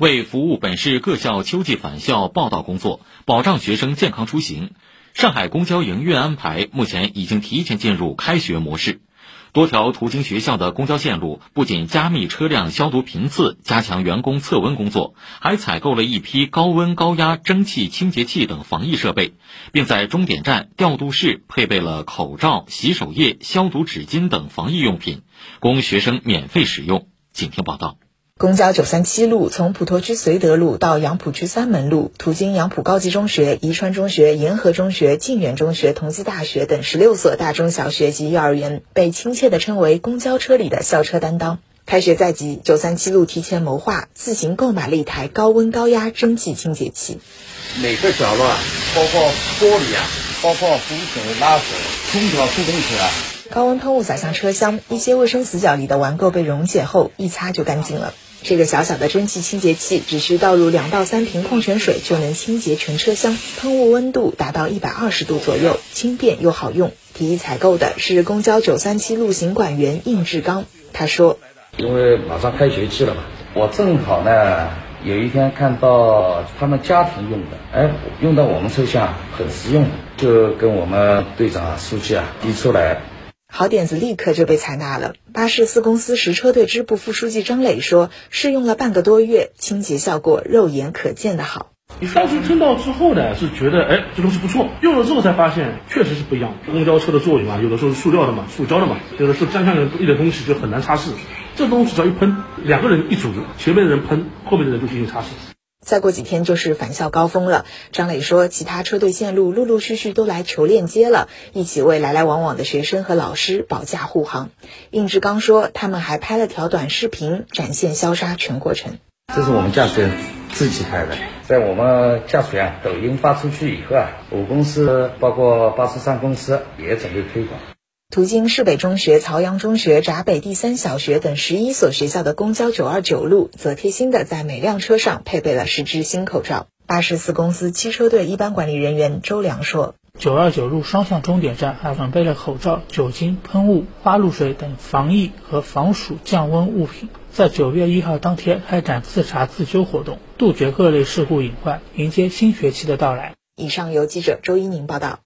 为服务本市各校秋季返校报到工作，保障学生健康出行，上海公交营运安排目前已经提前进入开学模式。多条途经学校的公交线路不仅加密车辆消毒频次，加强员工测温工作，还采购了一批高温高压蒸汽清洁器等防疫设备，并在终点站调度室配备了口罩、洗手液、消毒纸巾等防疫用品，供学生免费使用。请听报道。公交九三七路从普陀区绥德路到杨浦区三门路，途经杨浦高级中学、宜川中学、沿河中学、靖远中学、同济大学等十六所大中小学及幼儿园，被亲切地称为“公交车里的校车担当”。开学在即，九三七路提前谋划，自行购买了一台高温高压蒸汽清洁器。每个角落啊，包括玻璃啊，包括扶手、拉手、空调出风口啊。高温喷雾洒向车厢，一些卫生死角里的顽垢被溶解后，一擦就干净了。这个小小的蒸汽清洁器只需倒入两到三瓶矿泉水就能清洁全车厢，喷雾温度达到一百二十度左右，轻便又好用。提议采购的是公交九三七路行管员应志刚，他说：“因为马上开学季了嘛，我正好呢有一天看到他们家庭用的，哎，用到我们车厢很实用，就跟我们队长、书记啊提出来。”好点子立刻就被采纳了。巴士四公司十车队支部副书记张磊说：“试用了半个多月，清洁效果肉眼可见的好。你当时听到之后呢，是觉得哎，这东西不错。用了之后才发现，确实是不一样。公交车的座椅嘛，有的时候是塑料的嘛，塑胶的嘛，有的时候沾上一点东西就很难擦拭。这东西只要一喷，两个人一组，前面的人喷，后面的人就进行擦拭。”再过几天就是返校高峰了，张磊说，其他车队线路陆陆续续都来求链接了，一起为来来往往的学生和老师保驾护航。应志刚说，他们还拍了条短视频，展现消杀全过程。这是我们驾驶员自己拍的，在我们驾驶员抖音发出去以后啊，我公司包括八十三公司也准备推广。途经市北中学、曹杨中学、闸北第三小学等十一所学校的公交九二九路，则贴心的在每辆车上配备了十只新口罩。八十四公司汽车队一班管理人员周良说：“九二九路双向终点站还准备了口罩、酒精、喷雾、花露水等防疫和防暑降温物品，在九月一号当天开展自查自纠活动，杜绝各类事故隐患，迎接新学期的到来。”以上由记者周一宁报道。